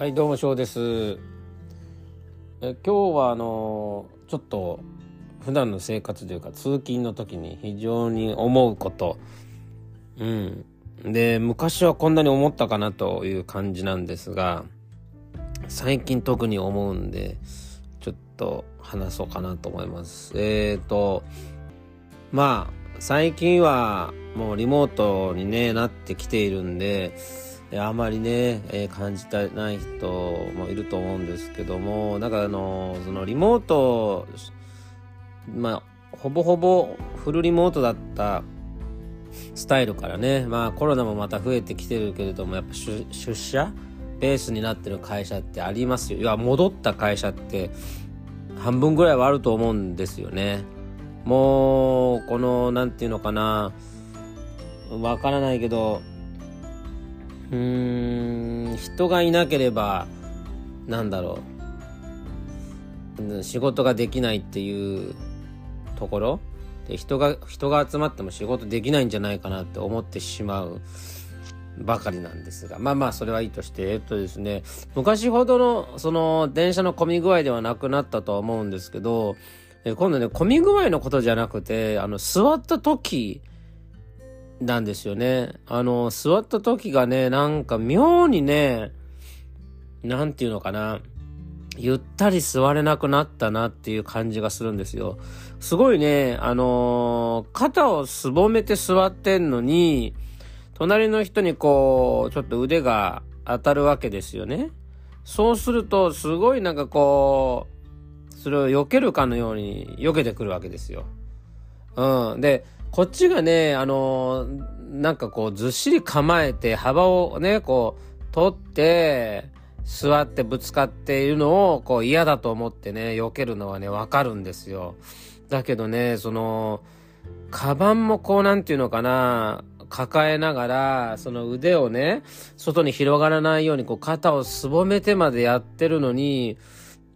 はいどうも翔です。え今日はあのちょっと普段の生活というか通勤の時に非常に思うこと。うん。で昔はこんなに思ったかなという感じなんですが最近特に思うんでちょっと話そうかなと思います。えっ、ー、とまあ最近はもうリモートに、ね、なってきているんであまりね、えー、感じてない人もいると思うんですけども、なんかあの、そのリモート、まあ、ほぼほぼフルリモートだったスタイルからね、まあコロナもまた増えてきてるけれども、やっぱ出社ベースになってる会社ってありますよ。いや、戻った会社って半分ぐらいはあると思うんですよね。もう、この、なんていうのかな、わからないけど、うーん人がいなければなんだろう。仕事ができないっていうところで人が人が集まっても仕事できないんじゃないかなって思ってしまうばかりなんですが。まあまあそれはいいとしてえっとですね昔ほどのその電車の混み具合ではなくなったとは思うんですけど今度ね混み具合のことじゃなくてあの座った時なんですよね。あの、座った時がね、なんか妙にね、なんていうのかな、ゆったり座れなくなったなっていう感じがするんですよ。すごいね、あの、肩をすぼめて座ってんのに、隣の人にこう、ちょっと腕が当たるわけですよね。そうすると、すごいなんかこう、それを避けるかのように避けてくるわけですよ。うん。で、こっちがね、あのなんかこう、ずっしり構えて、幅をね、こう、取って、座ってぶつかっているのを、こう、嫌だと思ってね、避けるのはね、わかるんですよ。だけどね、その、カバンもこう、なんていうのかな、抱えながら、その腕をね、外に広がらないように、こう、肩をすぼめてまでやってるのに、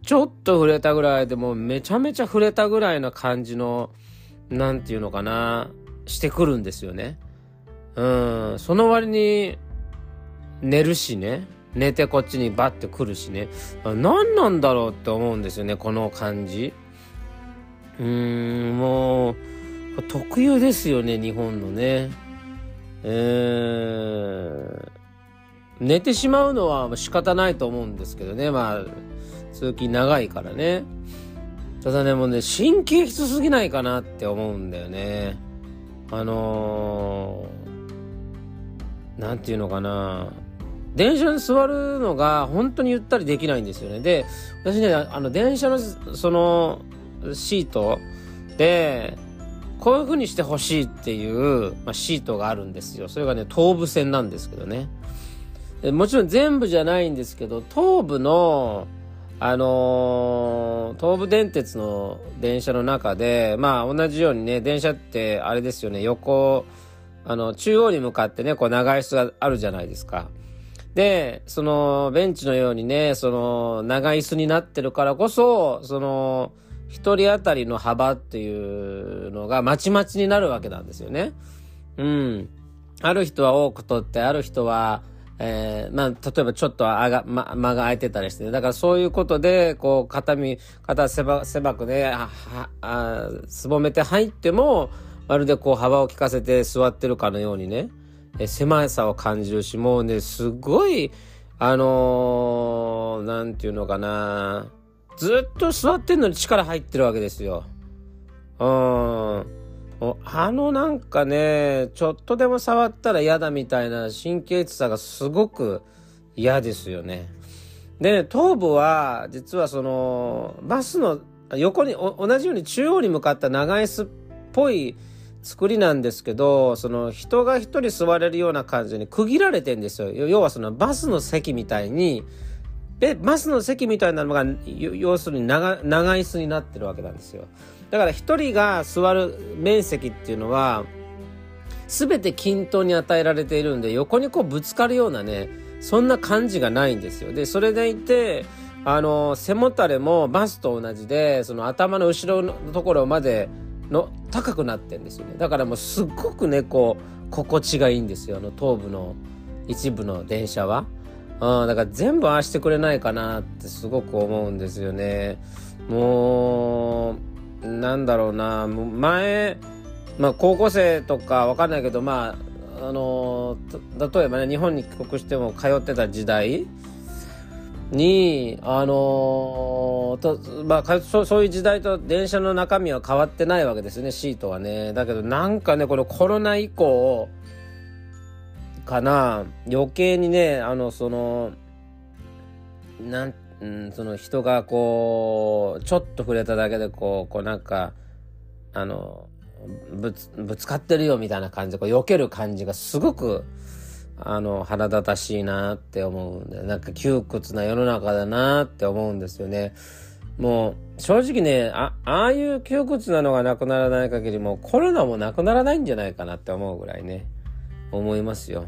ちょっと触れたぐらいでもめちゃめちゃ触れたぐらいな感じの、なんていうのかな、してくるんですよね。うん、その割に、寝るしね。寝てこっちにバッて来るしね。何なんだろうって思うんですよね、この感じ。うーん、もう、特有ですよね、日本のね。えー、寝てしまうのは仕方ないと思うんですけどね。まあ、通勤長いからね。ただね、もうね、神経質すぎないかなって思うんだよね。あのー、なんていうのかな。電車に座るのが本当にゆったりできないんですよね。で、私ね、あの、電車のそのシートで、こういう風にしてほしいっていう、まあ、シートがあるんですよ。それがね、東武線なんですけどね。もちろん全部じゃないんですけど、東武の、あのー、東武電鉄の電車の中で、まあ同じようにね、電車ってあれですよね、横、あの、中央に向かってね、こう長い椅子があるじゃないですか。で、そのベンチのようにね、その長椅子になってるからこそ、その、一人当たりの幅っていうのがまちまちになるわけなんですよね。うん。ある人は多く取って、ある人は、えー、まあ、例えばちょっとあが、ま、間が空いてたりして、ね、だからそういうことで、こう、肩身、肩狭狭くね、あ、あ、すぼめて入っても、まるでこう幅を利かせて座ってるかのようにね、え狭さを感じるし、もうね、すごい、あのー、なんていうのかな、ずっと座ってんのに力入ってるわけですよ。うん。あのなんかね、ちょっとでも触ったら嫌だみたいな神経質さがすごく嫌ですよね。で、ね、頭部は実はそのバスの横に同じように中央に向かった長椅子っぽい作りなんですけど、その人が一人座れるような感じに区切られてんですよ。要はそのバスの席みたいに、で、バスの席みたいなのが、要するに長長椅子になってるわけなんですよ。だから一人が座る面積っていうのは、全て均等に与えられているんで、横にこうぶつかるようなね、そんな感じがないんですよ。で、それでいて、あの、背もたれもバスと同じで、その頭の後ろのところまでの高くなってんですよね。だからもうすっごくね、こう、心地がいいんですよ。あの、頭部の一部の電車は。うん、だから全部ああしてくれないかなってすごく思うんですよね。もう、なんだろうな、前、まあ高校生とかわかんないけど、まあ、あの、例えばね、日本に帰国しても通ってた時代に、あのと、まあそ、そういう時代と電車の中身は変わってないわけですね、シートはね。だけどなんかね、このコロナ以降、かな。余計にねあのそのなんうん、その人がこうちょっと触れただけでこうこうなんかあのぶつぶつかってるよみたいな感じでこう避ける感じがすごくあの腹立たしいなって思うんでなんか窮屈な世の中だなって思うんですよね。もう正直ねあああいう窮屈なのがなくならない限りもうコロナもなくならないんじゃないかなって思うぐらいね思いますよ。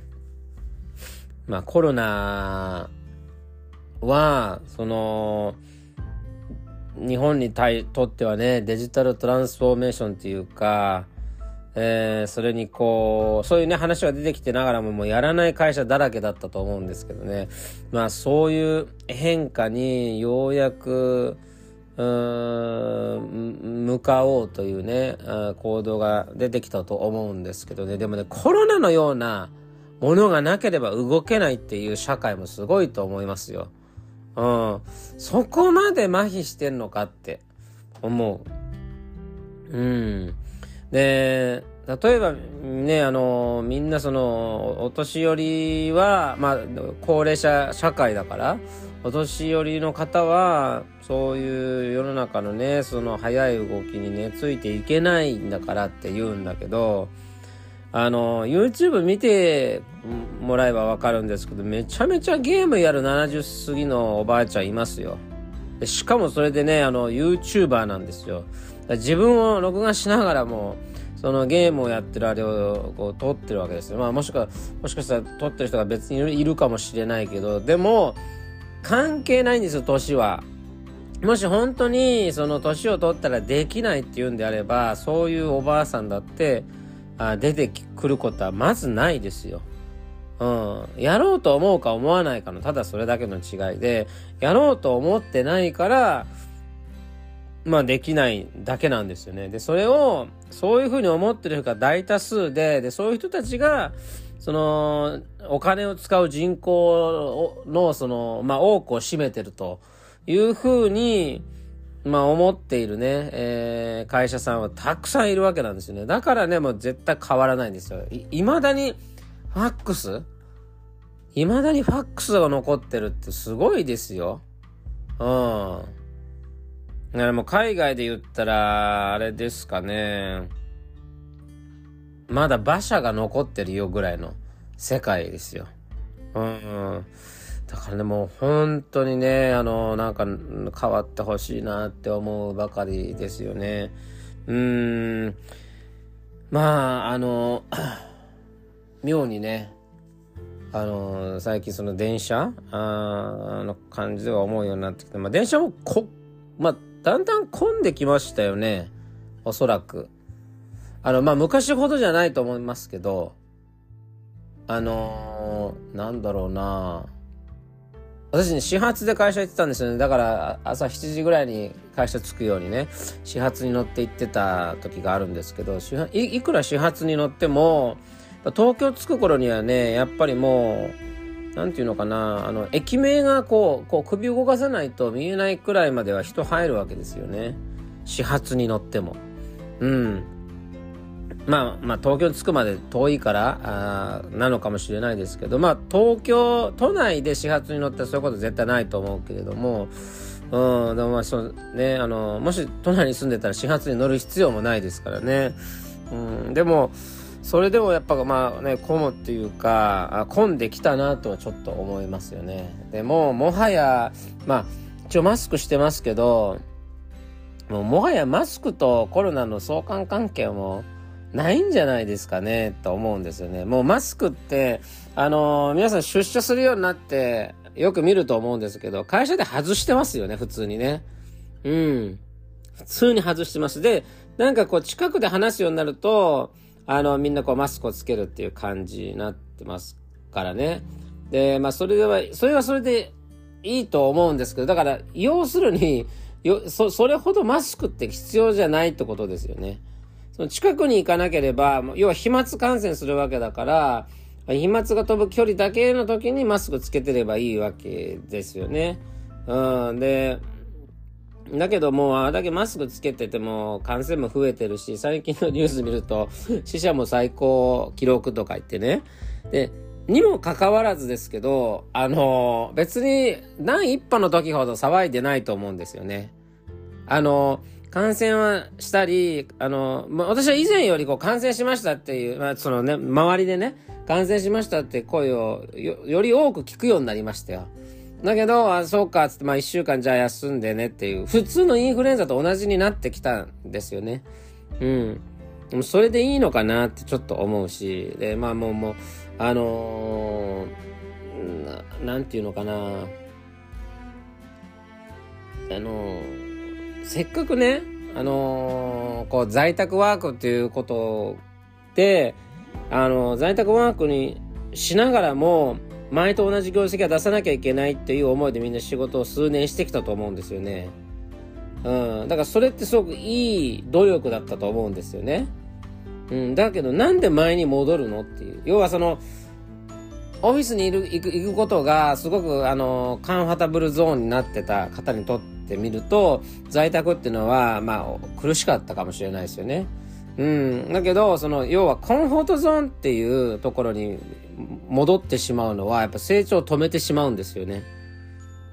まあコロナは、その、日本にとってはね、デジタルトランスフォーメーションっていうか、えー、それにこう、そういうね、話が出てきてながらももうやらない会社だらけだったと思うんですけどね。まあそういう変化にようやく、うーん、向かおうというね、行動が出てきたと思うんですけどね。でもね、コロナのような、ものがなければ動けないっていう社会もすごいと思いますよ。うん。そこまで麻痺してんのかって思う。うん。で、例えばね、あの、みんなその、お年寄りは、まあ、高齢者社会だから、お年寄りの方は、そういう世の中のね、その早い動きにね、ついていけないんだからって言うんだけど、あの、YouTube 見てもらえばわかるんですけど、めちゃめちゃゲームやる70過ぎのおばあちゃんいますよ。しかもそれでね、あの、YouTuber なんですよ。自分を録画しながらも、そのゲームをやってるあれをこう撮ってるわけですよ。まあもしか、もしかしたら撮ってる人が別にいるかもしれないけど、でも、関係ないんですよ、年は。もし本当にその年を取ったらできないっていうんであれば、そういうおばあさんだって、出てくることはまずないですよ。うん。やろうと思うか思わないかの、ただそれだけの違いで、やろうと思ってないから、まあできないだけなんですよね。で、それを、そういうふうに思ってる人が大多数で、で、そういう人たちが、その、お金を使う人口の、その、まあ多くを占めてるというふうに、まあ思っているね、えー、会社さんはたくさんいるわけなんですよね。だからね、もう絶対変わらないんですよ。い、未だにファックス？未だにファックスが残ってるってすごいですよ。うん。だからもう海外で言ったら、あれですかね。まだ馬車が残ってるよぐらいの世界ですよ。うん、うん。だからね、もう本当にね、あの、なんか変わってほしいなって思うばかりですよね。うーん。まあ、あの、妙にね、あの、最近その電車あの感じでは思うようになってきて、まあ電車もこ、まあ、だんだん混んできましたよね。おそらく。あの、まあ昔ほどじゃないと思いますけど、あのなんだろうな私ね、始発で会社行ってたんですよね。だから朝7時ぐらいに会社着くようにね、始発に乗って行ってた時があるんですけど、いいくら始発に乗っても、東京着く頃にはね、やっぱりもう、なんていうのかな、あの、駅名がこう、こう首動かさないと見えないくらいまでは人入るわけですよね。始発に乗っても。うん。まあ、まあ、東京に着くまで遠いから、あなのかもしれないですけど、まあ、東京、都内で始発に乗ったらそういうこと絶対ないと思うけれども、うん、でもまあ、そうね、あの、もし都内に住んでたら始発に乗る必要もないですからね。うん、でも、それでもやっぱまあね、混むっていうか、混んできたなとはちょっと思いますよね。でも、もはや、まあ、一応マスクしてますけど、もうもはやマスクとコロナの相関関係も、ないんじゃないですかね、と思うんですよね。もうマスクって、あのー、皆さん出社するようになって、よく見ると思うんですけど、会社で外してますよね、普通にね。うん。普通に外してます。で、なんかこう近くで話すようになると、あの、みんなこうマスクをつけるっていう感じになってますからね。で、まあ、それでは、それはそれでいいと思うんですけど、だから、要するに、よ、そ、それほどマスクって必要じゃないってことですよね。その近くに行かなければ、要は飛沫感染するわけだから、飛沫が飛ぶ距離だけの時にマスクつけてればいいわけですよね。うん。で、だけどもうあれだけマスクつけてても感染も増えてるし、最近のニュース見ると 死者も最高記録とか言ってね。で、にもかかわらずですけど、あの、別に第一波の時ほど騒いでないと思うんですよね。あの、感染はしたり、あの、ま、私は以前よりこう感染しましたっていう、まあ、そのね、周りでね、感染しましたって声をより多く聞くようになりましたよ。だけど、あ、そうか、つって、まあ一週間じゃあ休んでねっていう、普通のインフルエンザと同じになってきたんですよね。うん。もそれでいいのかなってちょっと思うし、で、まあもう、もう、あのー、ななんていうのかな。あのー、せっかくね、あのー、こう、在宅ワークっていうことで、あの在宅ワークにしながらも、前と同じ業績は出さなきゃいけないっていう思いでみんな仕事を数年してきたと思うんですよね。うん。だからそれってすごくいい努力だったと思うんですよね。うん。だけどなんで前に戻るのっていう。要はその、オフィスにいる、行く、行くことがすごくあの、カンファタブルゾーンになってた方にとっててみると、在宅っていうのは、まあ、苦しかったかもしれないですよね。うん。だけど、その、要はコンフォートゾーンっていうところに戻ってしまうのは、やっぱ成長を止めてしまうんですよね。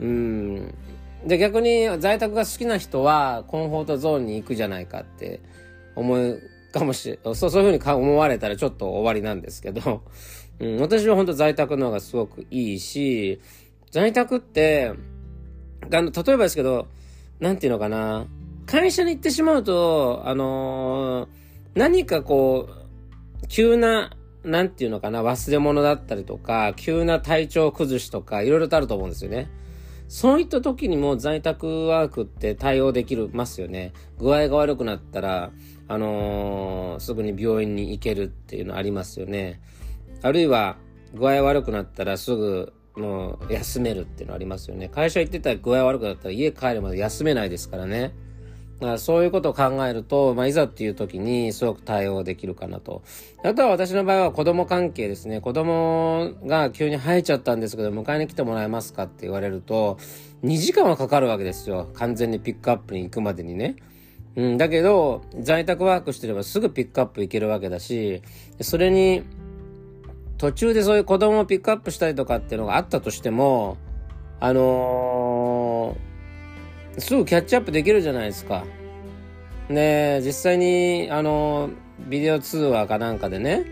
うん。で、逆に在宅が好きな人は、コンフォートゾーンに行くじゃないかって思うかもしれ、そう、そういうふうに思われたらちょっと終わりなんですけど、うん、私は本当在宅の方がすごくいいし、在宅って、あの、例えばですけど、なんていうのかな、会社に行ってしまうと、あのー、何かこう、急ななんていうのかな、忘れ物だったりとか、急な体調崩しとか、いろいろとあると思うんですよね。そういった時にも在宅ワークって対応できるますよね。具合が悪くなったら、あのー、すぐに病院に行けるっていうのありますよね。あるいは、具合悪くなったらすぐ、もう休めるっていうのありますよね。会社行ってたら具合悪くなったら家帰るまで休めないですからね。そういうことを考えると、まあ、いざっていう時にすごく対応できるかなと。あとは私の場合は子供関係ですね。子供が急に生えちゃったんですけど、迎えに来てもらえますかって言われると、2時間はかかるわけですよ。完全にピックアップに行くまでにね。うん、だけど、在宅ワークしてればすぐピックアップ行けるわけだし、それに、途中でそういう子供をピックアップしたりとかっていうのがあったとしても、あのーすぐキャッチアップできるじゃないですか。で、実際に、あの、ビデオ通話かなんかでね、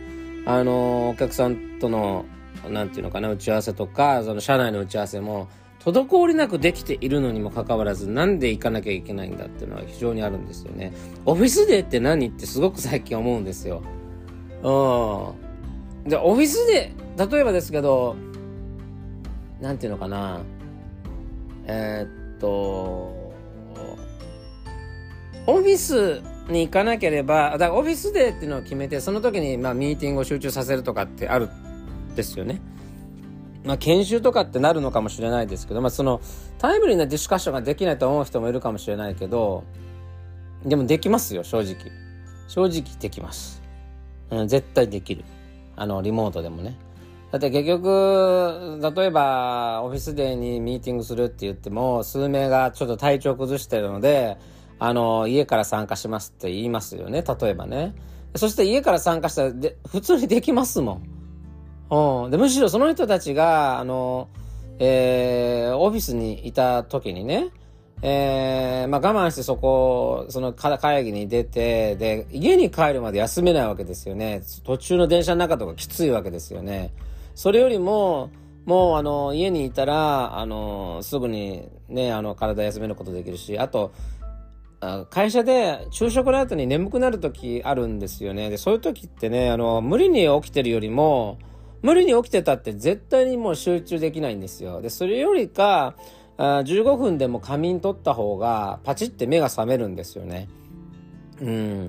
あの、お客さんとの、なんていうのかな、打ち合わせとか、その社内の打ち合わせも、滞りなくできているのにもかかわらず、なんで行かなきゃいけないんだっていうのは非常にあるんですよね。オフィスデーって何？ってすごく最近思うんですよ。うん。で、オフィスデー、例えばですけど、なんていうのかな、えー、っと、オフィスに行かなければ、だからオフィスデーっていうのを決めて、その時にまあミーティングを集中させるとかってあるですよね。まあ研修とかってなるのかもしれないですけど、まあそのタイムリーなディスカッションができないと思う人もいるかもしれないけど、でもできますよ、正直。正直できます。うん、絶対できる。あの、リモートでもね。だって結局、例えば、オフィスデーにミーティングするって言っても、数名がちょっと体調崩してるので、あの、家から参加しますって言いますよね、例えばね。そして家から参加したら、で、普通にできますもん。うん。で、むしろその人たちが、あの、えー、オフィスにいた時にね、えー、まあ我慢してそこ、その会議に出て、で、家に帰るまで休めないわけですよね。途中の電車の中とかきついわけですよね。それよりも、もうあの、家にいたら、あの、すぐにね、あの、体休めることできるし、あと、会社で昼食の後に眠くなる時あるんですよね。で、そういう時ってね、あの、無理に起きてるよりも、無理に起きてたって絶対にもう集中できないんですよ。で、それよりか、15分でも仮眠取った方がパチって目が覚めるんですよね。うん。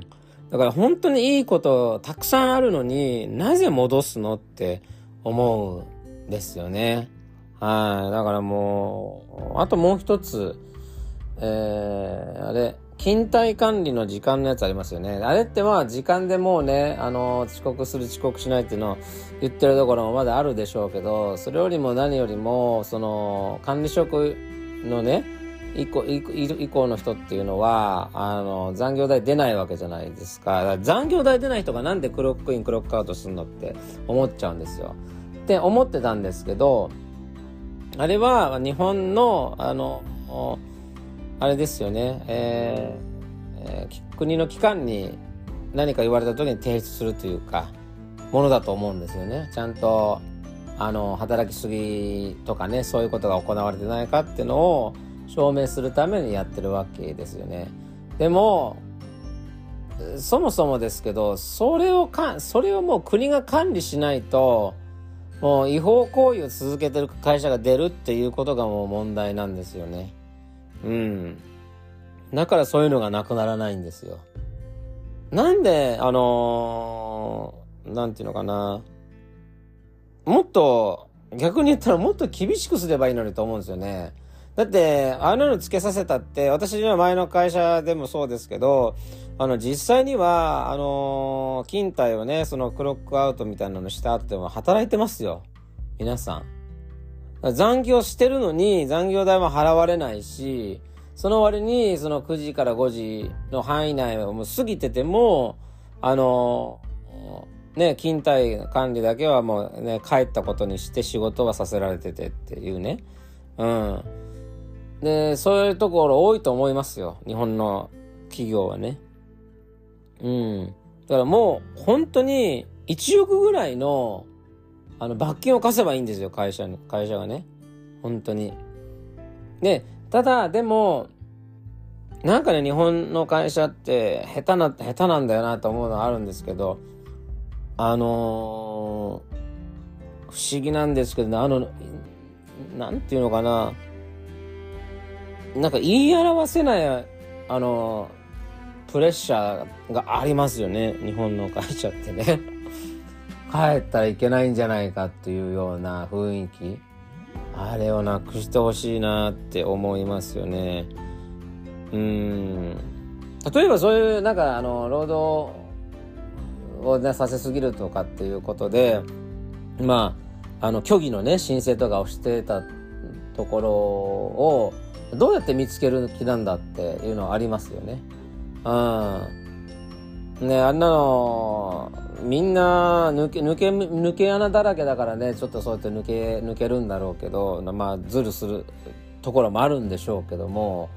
だから本当にいいことたくさんあるのになぜ戻すのって思うんですよね。はい。だからもう、あともう一つ、えー、あれ、勤怠管理の時間のやつありますよね。あれってまあ時間でもうね、あの、遅刻する遅刻しないっていうのを言ってるところもまだあるでしょうけど、それよりも何よりも、その、管理職のね、以降以降の人っていうのは、あの、残業代出ないわけじゃないですか。か残業代出ない人がなんでクロックイン、クロックアウトするのって思っちゃうんですよ。って思ってたんですけど、あれは日本の、あの、あれですよね、えーえー、国の機関に何か言われた時に提出するというかものだと思うんですよね。ちゃんとあの働きすぎとかねそういうことが行われてないかっていうのを証明するためにやってるわけですよね。でもそもそもですけどそれをかそれをもう国が管理しないともう違法行為を続けてる会社が出るっていうことがもう問題なんですよね。うん。だからそういうのがなくならないんですよ。なんで、あのー、なんていうのかな。もっと、逆に言ったらもっと厳しくすればいいのにと思うんですよね。だって、ああいうのつけさせたって、私には前の会社でもそうですけど、あの、実際には、あのー、勤怠をね、そのクロックアウトみたいなのしたっても働いてますよ。皆さん。残業してるのに残業代も払われないし、その割にその9時から5時の範囲内をもう過ぎてても、あの、ね、勤怠管理だけはもうね、帰ったことにして仕事はさせられててっていうね。うん。で、そういうところ多いと思いますよ。日本の企業はね。うん。だからもう本当に1億ぐらいのあの、罰金を課せばいいんですよ、会社に、会社がね。本当に。で、ただ、でも、なんかね、日本の会社って下手な、下手なんだよなと思うのはあるんですけど、あのー、不思議なんですけど、あの、なんていうのかな、なんか言い表せない、あのプレッシャーがありますよね、日本の会社ってね。帰ったらいけないんじゃないかっていうような雰囲気あれをなくしてほしいなって思いますよねうん例えばそういうなんかあの労働を、ね、させすぎるとかっていうことでまああの虚偽のね申請とかをしてたところをどうやって見つける気なんだっていうのはありますよね。うん。ねあんなのみんな抜け、抜け、抜け穴だらけだからね、ちょっとそうやって抜け、抜けるんだろうけど、まあ、ズルするところもあるんでしょうけども、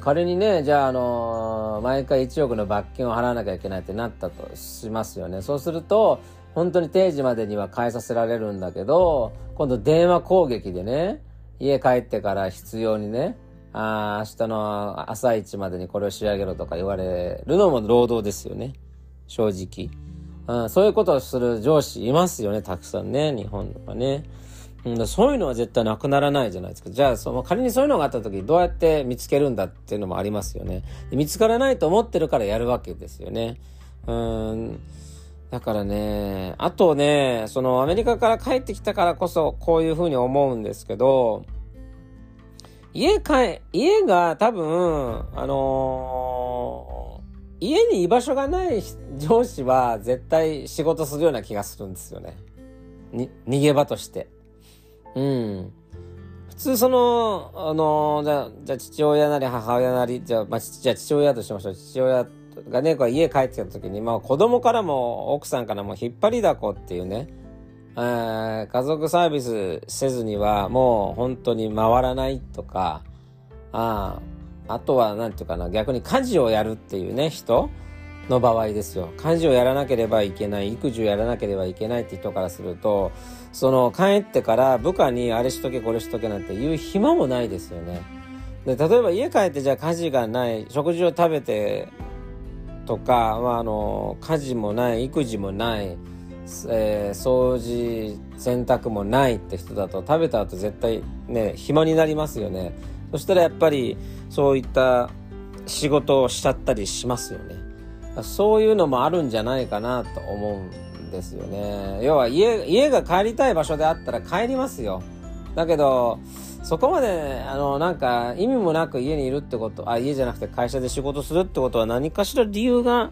仮にね、じゃあ、あの、毎回1億の罰金を払わなきゃいけないってなったとしますよね。そうすると、本当に定時までには返させられるんだけど、今度電話攻撃でね、家帰ってから必要にね、あ、明日の朝一までにこれを仕上げろとか言われるのも労働ですよね。正直。うん、そういうことをする上司いますよね、たくさんね、日本はね。うん、そういうのは絶対なくならないじゃないですか。じゃあ、その仮にそういうのがあった時どうやって見つけるんだっていうのもありますよね。見つからないと思ってるからやるわけですよね。うん。だからね、あとね、そのアメリカから帰ってきたからこそこういうふうに思うんですけど、家帰、家が多分、あのー家に居場所がない上司は絶対仕事するような気がするんですよね。に、逃げ場として。うん。普通その、あの、じゃ、じゃ父親なり母親なり、じゃあ、まあ、じゃ父親としましょう。父親がね、こう家帰ってきた時に、まあ子供からも奥さんからも引っ張りだこっていうね、家族サービスせずにはもう本当に回らないとか、ああ、とは、なんていうかな、逆に家事をやるっていうね、人の場合ですよ。家事をやらなければいけない、育児をやらなければいけないって人からすると、その帰ってから部下にあれしとけこれしとけなんて言う暇もないですよね。で、例えば家帰ってじゃあ家事がない、食事を食べてとか、まあ、あの、家事もない、育児もない、えー、掃除、洗濯もないって人だと食べた後絶対ね、暇になりますよね。そしたらやっぱりそういった仕事をしちゃったりしますよね。そういうのもあるんじゃないかなと思うんですよね。要は家、家が帰りたい場所であったら帰りますよ。だけど、そこまで、あの、なんか、意味もなく家にいるってこと、あ、家じゃなくて会社で仕事するってことは何かしら理由が、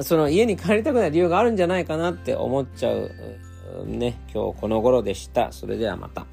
その家に帰りたくない理由があるんじゃないかなって思っちゃう、ね、今日この頃でした。それではまた。